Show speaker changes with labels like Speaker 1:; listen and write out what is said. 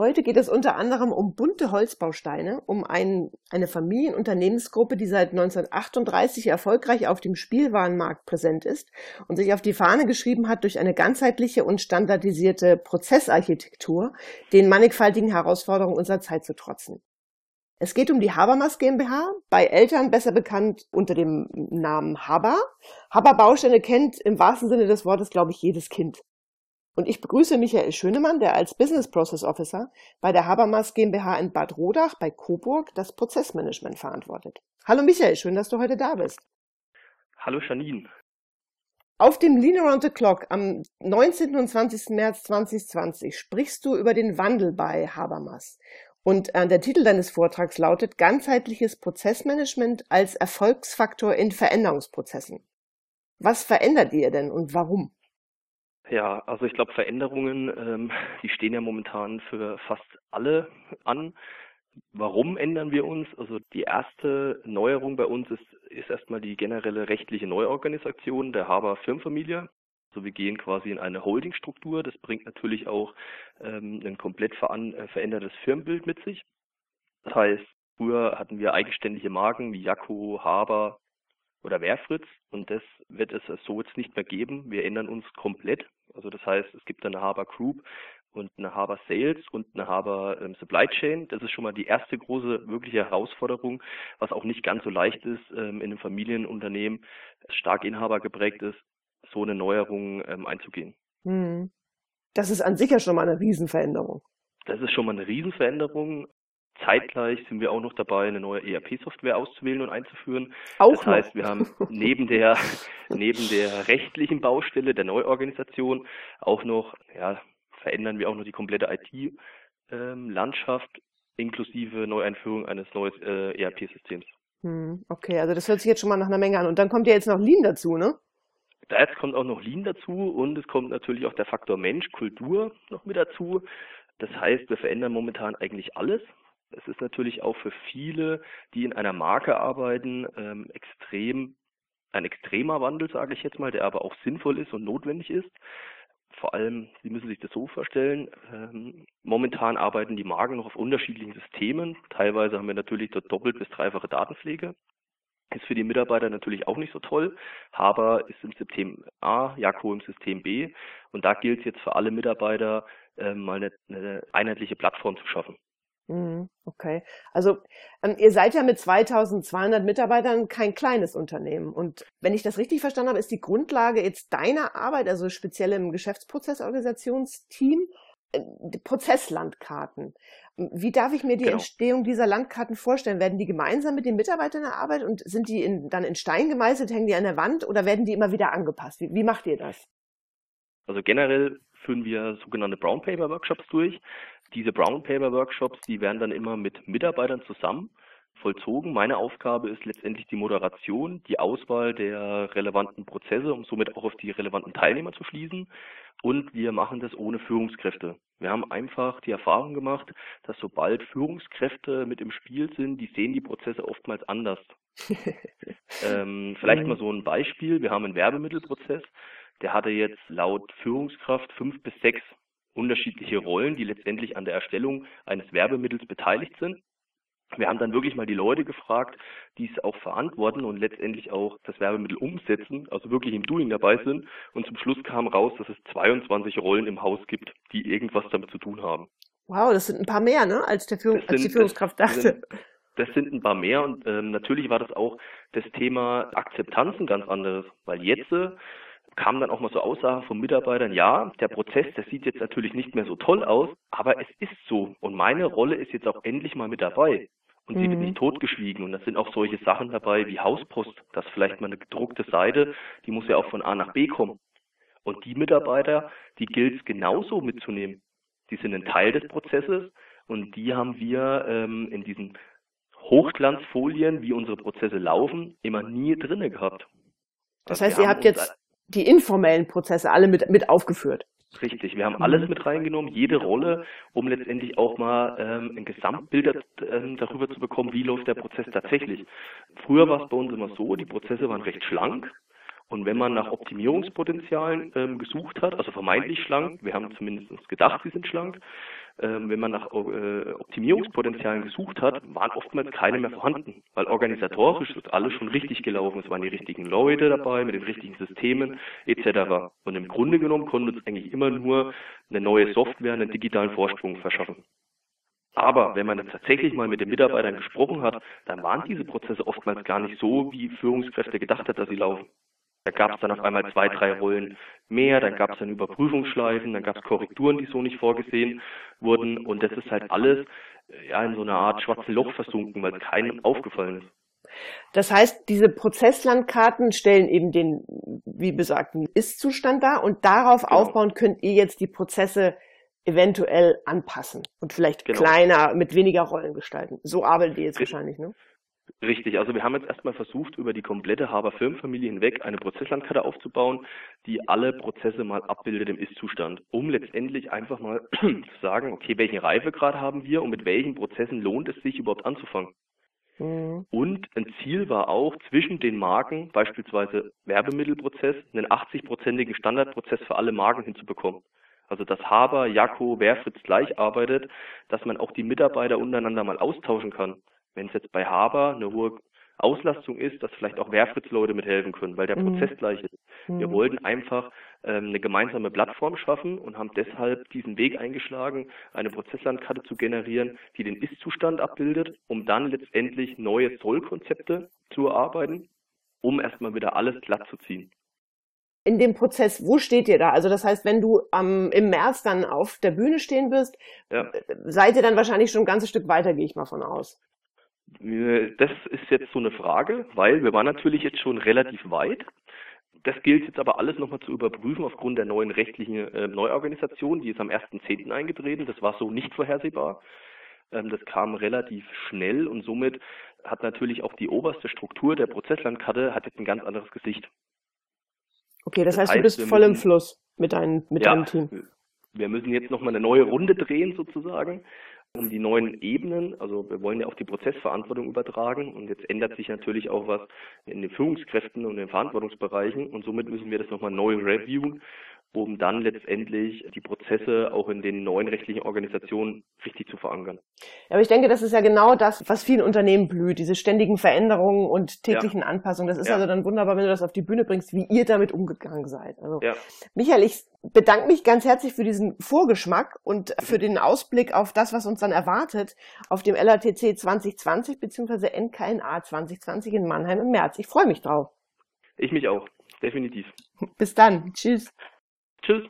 Speaker 1: Heute geht es unter anderem um bunte Holzbausteine, um ein, eine Familienunternehmensgruppe, die seit 1938 erfolgreich auf dem Spielwarenmarkt präsent ist und sich auf die Fahne geschrieben hat, durch eine ganzheitliche und standardisierte Prozessarchitektur den mannigfaltigen Herausforderungen unserer Zeit zu trotzen. Es geht um die Habermas GmbH, bei Eltern besser bekannt unter dem Namen Haber. Haber Bausteine kennt im wahrsten Sinne des Wortes, glaube ich, jedes Kind. Und ich begrüße Michael Schönemann, der als Business Process Officer bei der Habermas GmbH in Bad Rodach bei Coburg das Prozessmanagement verantwortet. Hallo Michael, schön, dass du heute da bist.
Speaker 2: Hallo Janine.
Speaker 1: Auf dem Lean Around the Clock am 19. und 20. März 2020 sprichst du über den Wandel bei Habermas. Und äh, der Titel deines Vortrags lautet Ganzheitliches Prozessmanagement als Erfolgsfaktor in Veränderungsprozessen. Was verändert ihr denn und warum?
Speaker 2: Ja, also ich glaube, Veränderungen, ähm, die stehen ja momentan für fast alle an. Warum ändern wir uns? Also die erste Neuerung bei uns ist, ist erstmal die generelle rechtliche Neuorganisation der Haber Firmenfamilie. Also wir gehen quasi in eine Holdingstruktur. Das bringt natürlich auch ähm, ein komplett äh, verändertes Firmenbild mit sich. Das heißt, früher hatten wir eigenständige Marken wie Jakko, Haber oder Werfritz und das wird es so jetzt nicht mehr geben. Wir ändern uns komplett. Also das heißt, es gibt eine Haber Group und eine Haber Sales und eine Haber ähm, Supply Chain. Das ist schon mal die erste große wirkliche Herausforderung, was auch nicht ganz so leicht ist ähm, in einem Familienunternehmen, das stark Inhaber geprägt ist, so eine Neuerung ähm, einzugehen. Hm.
Speaker 1: Das ist an sich ja schon mal eine Riesenveränderung.
Speaker 2: Das ist schon mal eine Riesenveränderung. Zeitgleich sind wir auch noch dabei, eine neue ERP-Software auszuwählen und einzuführen.
Speaker 1: Auch
Speaker 2: das heißt, wir haben neben der, neben der rechtlichen Baustelle der Neuorganisation auch noch, ja, verändern wir auch noch die komplette IT-Landschaft inklusive Neueinführung eines neuen äh, ERP-Systems.
Speaker 1: Hm, okay, also das hört sich jetzt schon mal nach einer Menge an. Und dann kommt ja jetzt noch Lean dazu, ne?
Speaker 2: Da jetzt kommt auch noch Lean dazu und es kommt natürlich auch der Faktor Mensch, Kultur noch mit dazu. Das heißt, wir verändern momentan eigentlich alles. Es ist natürlich auch für viele, die in einer Marke arbeiten, ähm, extrem ein extremer Wandel, sage ich jetzt mal, der aber auch sinnvoll ist und notwendig ist. Vor allem, Sie müssen sich das so vorstellen, ähm, momentan arbeiten die Marken noch auf unterschiedlichen Systemen. Teilweise haben wir natürlich dort doppelt bis dreifache Datenpflege. Ist für die Mitarbeiter natürlich auch nicht so toll. Haber ist im System A, Jaco im System B. Und da gilt es jetzt für alle Mitarbeiter, äh, mal eine, eine einheitliche Plattform zu schaffen.
Speaker 1: Mhm, okay. Also ähm, ihr seid ja mit 2200 Mitarbeitern kein kleines Unternehmen. Und wenn ich das richtig verstanden habe, ist die Grundlage jetzt deiner Arbeit, also speziell im Geschäftsprozessorganisationsteam, äh, Prozesslandkarten. Wie darf ich mir die genau. Entstehung dieser Landkarten vorstellen? Werden die gemeinsam mit den Mitarbeitern erarbeitet und sind die in, dann in Stein gemeißelt, hängen die an der Wand oder werden die immer wieder angepasst? Wie, wie macht ihr das?
Speaker 2: Also generell führen wir sogenannte Brown Paper Workshops durch. Diese Brown Paper Workshops, die werden dann immer mit Mitarbeitern zusammen vollzogen. Meine Aufgabe ist letztendlich die Moderation, die Auswahl der relevanten Prozesse, um somit auch auf die relevanten Teilnehmer zu schließen. Und wir machen das ohne Führungskräfte. Wir haben einfach die Erfahrung gemacht, dass sobald Führungskräfte mit im Spiel sind, die sehen die Prozesse oftmals anders. ähm, vielleicht mal so ein Beispiel. Wir haben einen Werbemittelprozess, der hatte jetzt laut Führungskraft fünf bis sechs unterschiedliche Rollen, die letztendlich an der Erstellung eines Werbemittels beteiligt sind. Wir haben dann wirklich mal die Leute gefragt, die es auch verantworten und letztendlich auch das Werbemittel umsetzen, also wirklich im Doing dabei sind. Und zum Schluss kam raus, dass es 22 Rollen im Haus gibt, die irgendwas damit zu tun haben.
Speaker 1: Wow, das sind ein paar mehr, ne, als, der Führung, sind, als die Führungskraft dachte.
Speaker 2: Das sind, das sind ein paar mehr und ähm, natürlich war das auch das Thema Akzeptanz ein ganz anderes, weil jetzt kamen dann auch mal so Aussagen von Mitarbeitern, ja, der Prozess, der sieht jetzt natürlich nicht mehr so toll aus, aber es ist so. Und meine Rolle ist jetzt auch endlich mal mit dabei. Und sie mhm. wird nicht totgeschwiegen. Und da sind auch solche Sachen dabei wie Hauspost, dass vielleicht mal eine gedruckte Seite, die muss ja auch von A nach B kommen. Und die Mitarbeiter, die gilt es genauso mitzunehmen. Die sind ein Teil des Prozesses und die haben wir ähm, in diesen Hochglanzfolien, wie unsere Prozesse laufen, immer nie drinne gehabt.
Speaker 1: Das heißt, ihr habt jetzt die informellen Prozesse alle mit, mit aufgeführt.
Speaker 2: Richtig, wir haben alles mit reingenommen, jede Rolle, um letztendlich auch mal ähm, ein Gesamtbild äh, darüber zu bekommen, wie läuft der Prozess tatsächlich. Früher war es bei uns immer so, die Prozesse waren recht schlank und wenn man nach Optimierungspotenzialen ähm, gesucht hat, also vermeintlich schlank, wir haben zumindest gedacht, sie sind schlank, ähm, wenn man nach äh, Optimierungspotenzialen gesucht hat, waren oftmals keine mehr vorhanden, weil organisatorisch ist alles schon richtig gelaufen. Es waren die richtigen Leute dabei mit den richtigen Systemen etc. Und im Grunde genommen konnte uns eigentlich immer nur eine neue Software einen digitalen Vorsprung verschaffen. Aber wenn man dann tatsächlich mal mit den Mitarbeitern gesprochen hat, dann waren diese Prozesse oftmals gar nicht so, wie Führungskräfte gedacht hat, dass sie laufen. Da gab es dann auf einmal zwei, drei Rollen mehr, dann gab es dann Überprüfungsschleifen, dann gab es Korrekturen, die so nicht vorgesehen wurden und das ist halt alles ja in so einer Art schwarzen Loch versunken, weil keinem aufgefallen ist.
Speaker 1: Das heißt, diese Prozesslandkarten stellen eben den, wie besagten Ist-Zustand dar und darauf genau. aufbauen könnt ihr jetzt die Prozesse eventuell anpassen und vielleicht genau. kleiner, mit weniger Rollen gestalten. So arbeitet ihr jetzt Richtig. wahrscheinlich, ne?
Speaker 2: Richtig, also wir haben jetzt erstmal versucht, über die komplette Haber Firmenfamilie hinweg eine Prozesslandkarte aufzubauen, die alle Prozesse mal abbildet im Ist-Zustand, um letztendlich einfach mal zu sagen, okay, welchen Reifegrad haben wir und mit welchen Prozessen lohnt es sich überhaupt anzufangen. Mhm. Und ein Ziel war auch, zwischen den Marken, beispielsweise Werbemittelprozess, einen 80-prozentigen Standardprozess für alle Marken hinzubekommen. Also dass Haber, Jakko, Werfritz gleich arbeitet, dass man auch die Mitarbeiter untereinander mal austauschen kann. Wenn es jetzt bei Haber eine hohe Auslastung ist, dass vielleicht auch Werfritz-Leute mithelfen können, weil der mhm. Prozess gleich ist. Mhm. Wir wollten einfach ähm, eine gemeinsame Plattform schaffen und haben deshalb diesen Weg eingeschlagen, eine Prozesslandkarte zu generieren, die den Ist-Zustand abbildet, um dann letztendlich neue Soll-Konzepte zu erarbeiten, um erstmal wieder alles glatt zu ziehen
Speaker 1: in dem Prozess, wo steht ihr da? Also das heißt, wenn du ähm, im März dann auf der Bühne stehen wirst, ja. seid ihr dann wahrscheinlich schon ein ganzes Stück weiter, gehe ich mal von aus.
Speaker 2: Das ist jetzt so eine Frage, weil wir waren natürlich jetzt schon relativ weit. Das gilt jetzt aber alles nochmal zu überprüfen aufgrund der neuen rechtlichen äh, Neuorganisation. Die ist am 1.10. eingetreten. Das war so nicht vorhersehbar. Ähm, das kam relativ schnell und somit hat natürlich auch die oberste Struktur der Prozesslandkarte hat jetzt ein ganz anderes Gesicht.
Speaker 1: Okay, das, das heißt, heißt, du bist voll müssen, im Fluss mit, dein, mit ja, deinem Team.
Speaker 2: Wir müssen jetzt nochmal eine neue Runde drehen sozusagen, um die neuen Ebenen, also wir wollen ja auch die Prozessverantwortung übertragen und jetzt ändert sich natürlich auch was in den Führungskräften und den Verantwortungsbereichen und somit müssen wir das nochmal neu reviewen um dann letztendlich die Prozesse auch in den neuen rechtlichen Organisationen richtig zu verankern.
Speaker 1: Ja, aber ich denke, das ist ja genau das, was vielen Unternehmen blüht, diese ständigen Veränderungen und täglichen ja. Anpassungen. Das ist ja. also dann wunderbar, wenn du das auf die Bühne bringst, wie ihr damit umgegangen seid. Also, ja. Michael, ich bedanke mich ganz herzlich für diesen Vorgeschmack und für den Ausblick auf das, was uns dann erwartet auf dem LATC 2020 bzw. NKNA 2020 in Mannheim im März. Ich freue mich drauf.
Speaker 2: Ich mich auch, definitiv.
Speaker 1: Bis dann. Tschüss.
Speaker 2: Tschüss.